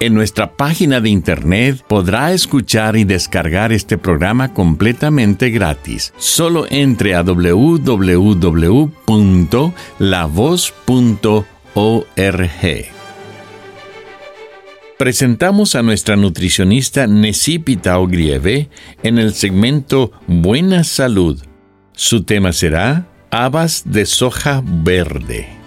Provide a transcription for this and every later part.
En nuestra página de internet podrá escuchar y descargar este programa completamente gratis. Solo entre a www.lavoz.org. Presentamos a nuestra nutricionista Necipita Ogrieve en el segmento Buena Salud. Su tema será Habas de soja verde.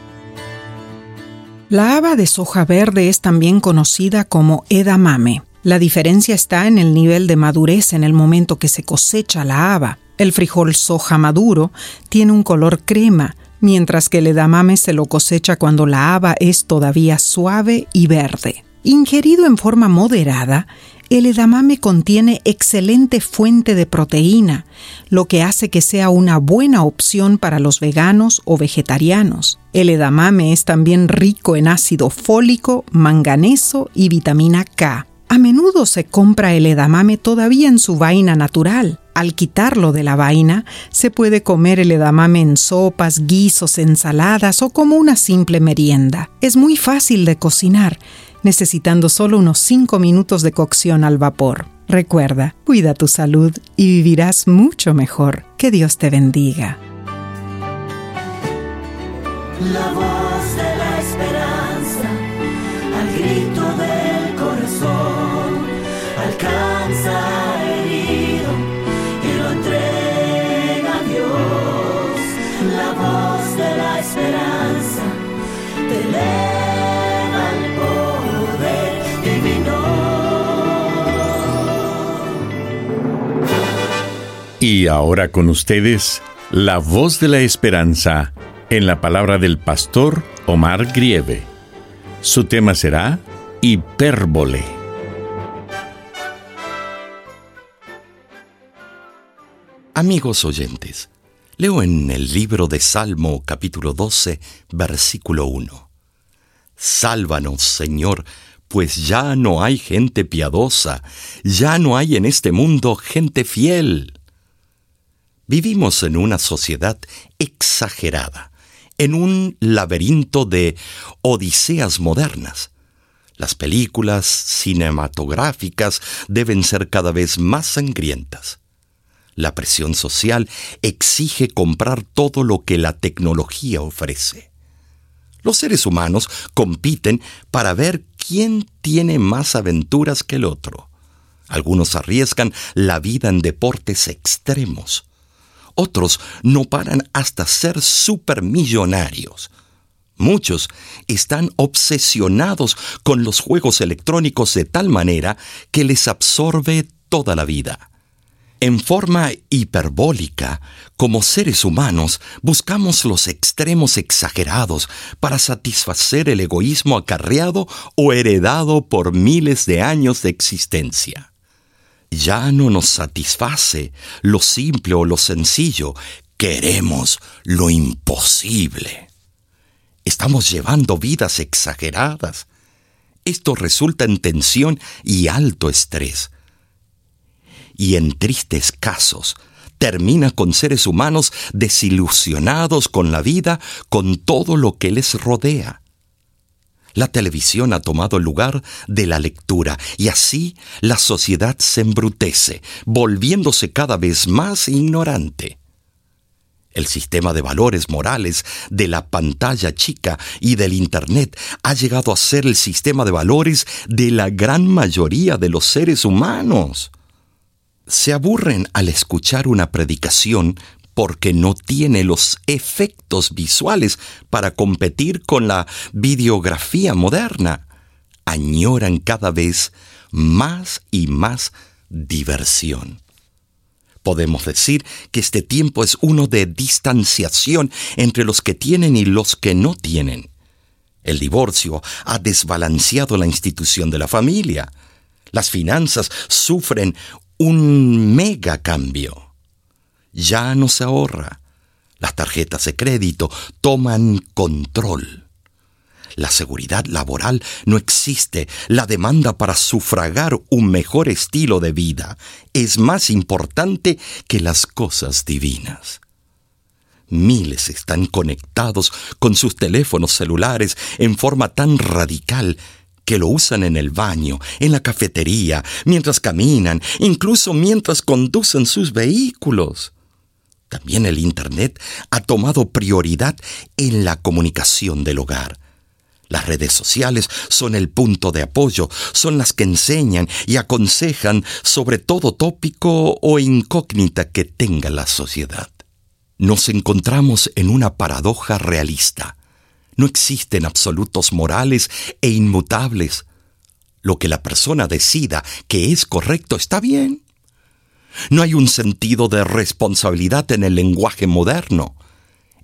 La haba de soja verde es también conocida como edamame. La diferencia está en el nivel de madurez en el momento que se cosecha la haba. El frijol soja maduro tiene un color crema, mientras que el edamame se lo cosecha cuando la haba es todavía suave y verde. Ingerido en forma moderada, el edamame contiene excelente fuente de proteína, lo que hace que sea una buena opción para los veganos o vegetarianos. El edamame es también rico en ácido fólico, manganeso y vitamina K. A menudo se compra el edamame todavía en su vaina natural. Al quitarlo de la vaina, se puede comer el edamame en sopas, guisos, ensaladas o como una simple merienda. Es muy fácil de cocinar necesitando solo unos 5 minutos de cocción al vapor. Recuerda, cuida tu salud y vivirás mucho mejor. Que Dios te bendiga. La voz de la esperanza, al grito del corazón, alcanza herido y lo entrega a Dios. La voz de la esperanza, te Y ahora con ustedes, la voz de la esperanza en la palabra del pastor Omar Grieve. Su tema será hipérbole. Amigos oyentes, leo en el libro de Salmo capítulo 12, versículo 1. Sálvanos, Señor, pues ya no hay gente piadosa, ya no hay en este mundo gente fiel. Vivimos en una sociedad exagerada, en un laberinto de odiseas modernas. Las películas cinematográficas deben ser cada vez más sangrientas. La presión social exige comprar todo lo que la tecnología ofrece. Los seres humanos compiten para ver quién tiene más aventuras que el otro. Algunos arriesgan la vida en deportes extremos. Otros no paran hasta ser supermillonarios. Muchos están obsesionados con los juegos electrónicos de tal manera que les absorbe toda la vida. En forma hiperbólica, como seres humanos, buscamos los extremos exagerados para satisfacer el egoísmo acarreado o heredado por miles de años de existencia. Ya no nos satisface lo simple o lo sencillo, queremos lo imposible. Estamos llevando vidas exageradas. Esto resulta en tensión y alto estrés. Y en tristes casos, termina con seres humanos desilusionados con la vida, con todo lo que les rodea. La televisión ha tomado lugar de la lectura y así la sociedad se embrutece, volviéndose cada vez más ignorante. El sistema de valores morales de la pantalla chica y del Internet ha llegado a ser el sistema de valores de la gran mayoría de los seres humanos. se aburren al escuchar una predicación porque no tiene los efectos visuales para competir con la videografía moderna. Añoran cada vez más y más diversión. Podemos decir que este tiempo es uno de distanciación entre los que tienen y los que no tienen. El divorcio ha desbalanceado la institución de la familia. Las finanzas sufren un mega cambio. Ya no se ahorra. Las tarjetas de crédito toman control. La seguridad laboral no existe. La demanda para sufragar un mejor estilo de vida es más importante que las cosas divinas. Miles están conectados con sus teléfonos celulares en forma tan radical que lo usan en el baño, en la cafetería, mientras caminan, incluso mientras conducen sus vehículos. También el Internet ha tomado prioridad en la comunicación del hogar. Las redes sociales son el punto de apoyo, son las que enseñan y aconsejan sobre todo tópico o incógnita que tenga la sociedad. Nos encontramos en una paradoja realista. No existen absolutos morales e inmutables. Lo que la persona decida que es correcto está bien. No hay un sentido de responsabilidad en el lenguaje moderno.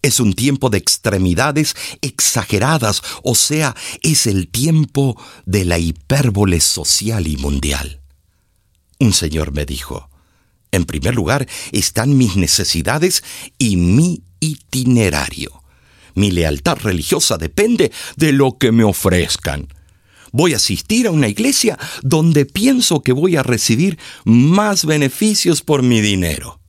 Es un tiempo de extremidades exageradas, o sea, es el tiempo de la hipérbole social y mundial. Un señor me dijo, en primer lugar están mis necesidades y mi itinerario. Mi lealtad religiosa depende de lo que me ofrezcan. Voy a asistir a una iglesia donde pienso que voy a recibir más beneficios por mi dinero.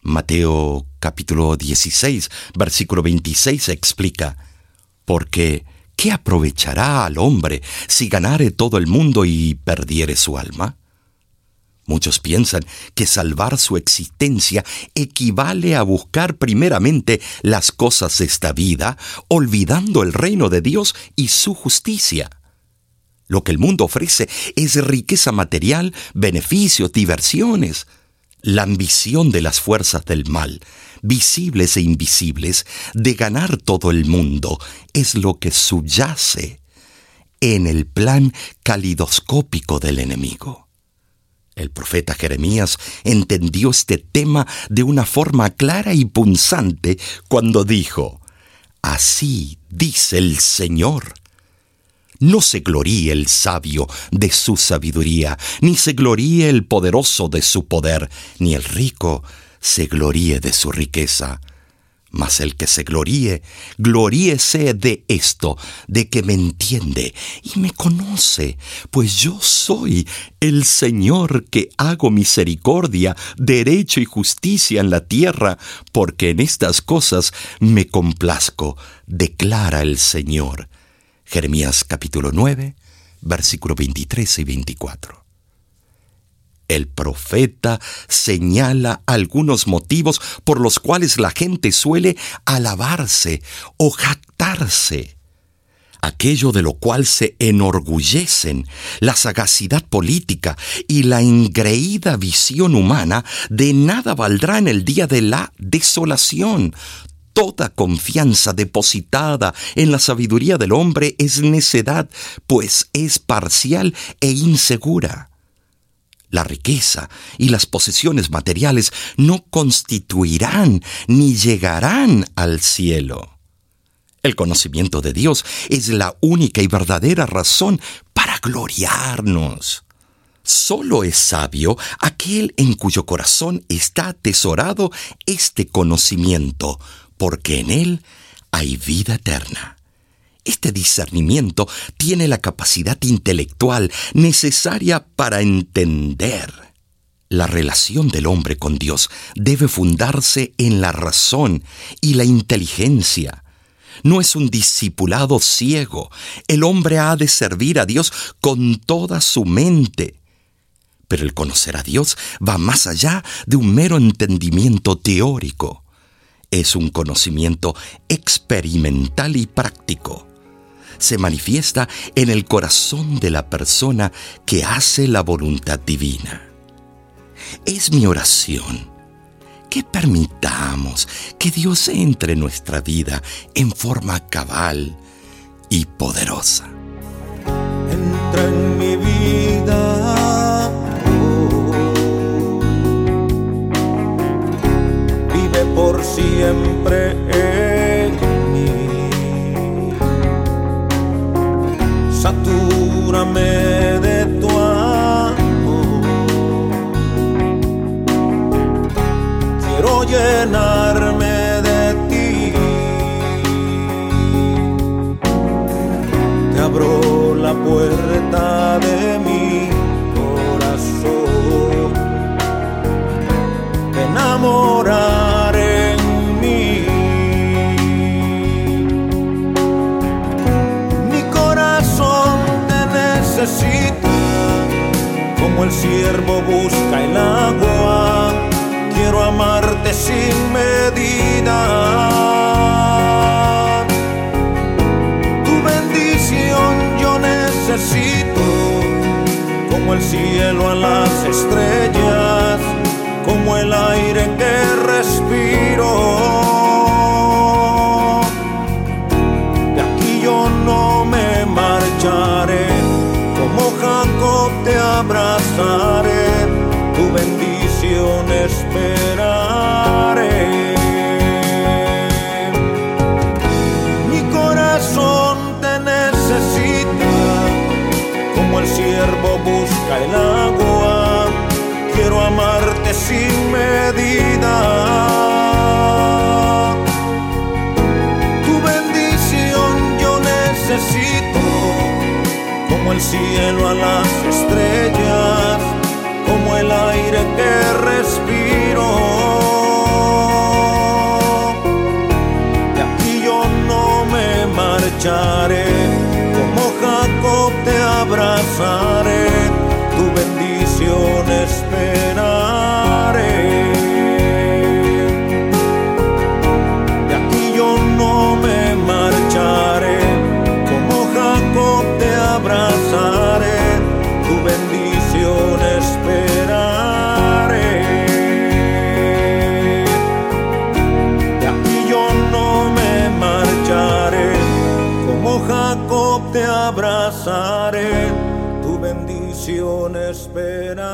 Mateo capítulo 16, versículo 26 explica, porque ¿qué aprovechará al hombre si ganare todo el mundo y perdiere su alma? Muchos piensan que salvar su existencia equivale a buscar primeramente las cosas de esta vida, olvidando el reino de Dios y su justicia. Lo que el mundo ofrece es riqueza material, beneficios, diversiones. La ambición de las fuerzas del mal, visibles e invisibles, de ganar todo el mundo, es lo que subyace en el plan calidoscópico del enemigo. El profeta Jeremías entendió este tema de una forma clara y punzante cuando dijo, Así dice el Señor. No se gloríe el sabio de su sabiduría, ni se gloríe el poderoso de su poder, ni el rico se gloríe de su riqueza. Mas el que se gloríe, gloríese de esto, de que me entiende y me conoce, pues yo soy el Señor que hago misericordia, derecho y justicia en la tierra, porque en estas cosas me complazco, declara el Señor. Jeremías capítulo 9, versículo 23 y 24. El profeta señala algunos motivos por los cuales la gente suele alabarse o jactarse. Aquello de lo cual se enorgullecen, la sagacidad política y la ingreída visión humana, de nada valdrá en el día de la desolación, Toda confianza depositada en la sabiduría del hombre es necedad, pues es parcial e insegura. La riqueza y las posesiones materiales no constituirán ni llegarán al cielo. El conocimiento de Dios es la única y verdadera razón para gloriarnos. Solo es sabio aquel en cuyo corazón está atesorado este conocimiento, porque en Él hay vida eterna. Este discernimiento tiene la capacidad intelectual necesaria para entender. La relación del hombre con Dios debe fundarse en la razón y la inteligencia. No es un discipulado ciego. El hombre ha de servir a Dios con toda su mente. Pero el conocer a Dios va más allá de un mero entendimiento teórico es un conocimiento experimental y práctico. Se manifiesta en el corazón de la persona que hace la voluntad divina. Es mi oración que permitamos que Dios entre en nuestra vida en forma cabal y poderosa. Entra en mi vida. Necesito, como el cielo a las estrellas, como el aire que busca el agua. Quiero amarte sin medida. Tu bendición yo necesito, como el cielo a las estrellas, como el aire que respiro. De aquí yo no me marcharé, como Jacob te abrazaré, te abrazaré, tu bendición esperaré.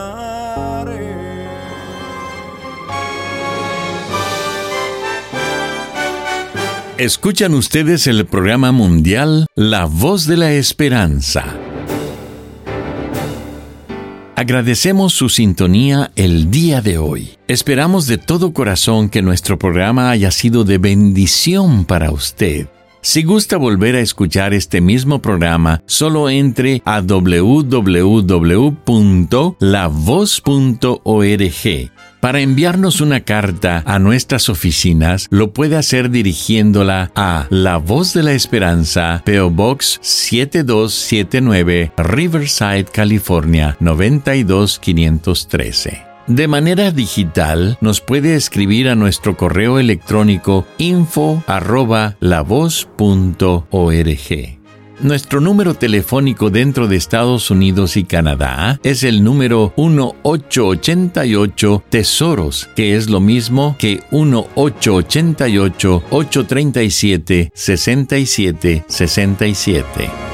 Escuchan ustedes el programa mundial La Voz de la Esperanza. Agradecemos su sintonía el día de hoy. Esperamos de todo corazón que nuestro programa haya sido de bendición para usted. Si gusta volver a escuchar este mismo programa, solo entre a www.lavoz.org para enviarnos una carta a nuestras oficinas, lo puede hacer dirigiéndola a La Voz de la Esperanza, PO Box 7279, Riverside, California 92513. De manera digital, nos puede escribir a nuestro correo electrónico info arroba. Nuestro número telefónico dentro de Estados Unidos y Canadá es el número 1888 Tesoros, que es lo mismo que 1888 837 6767.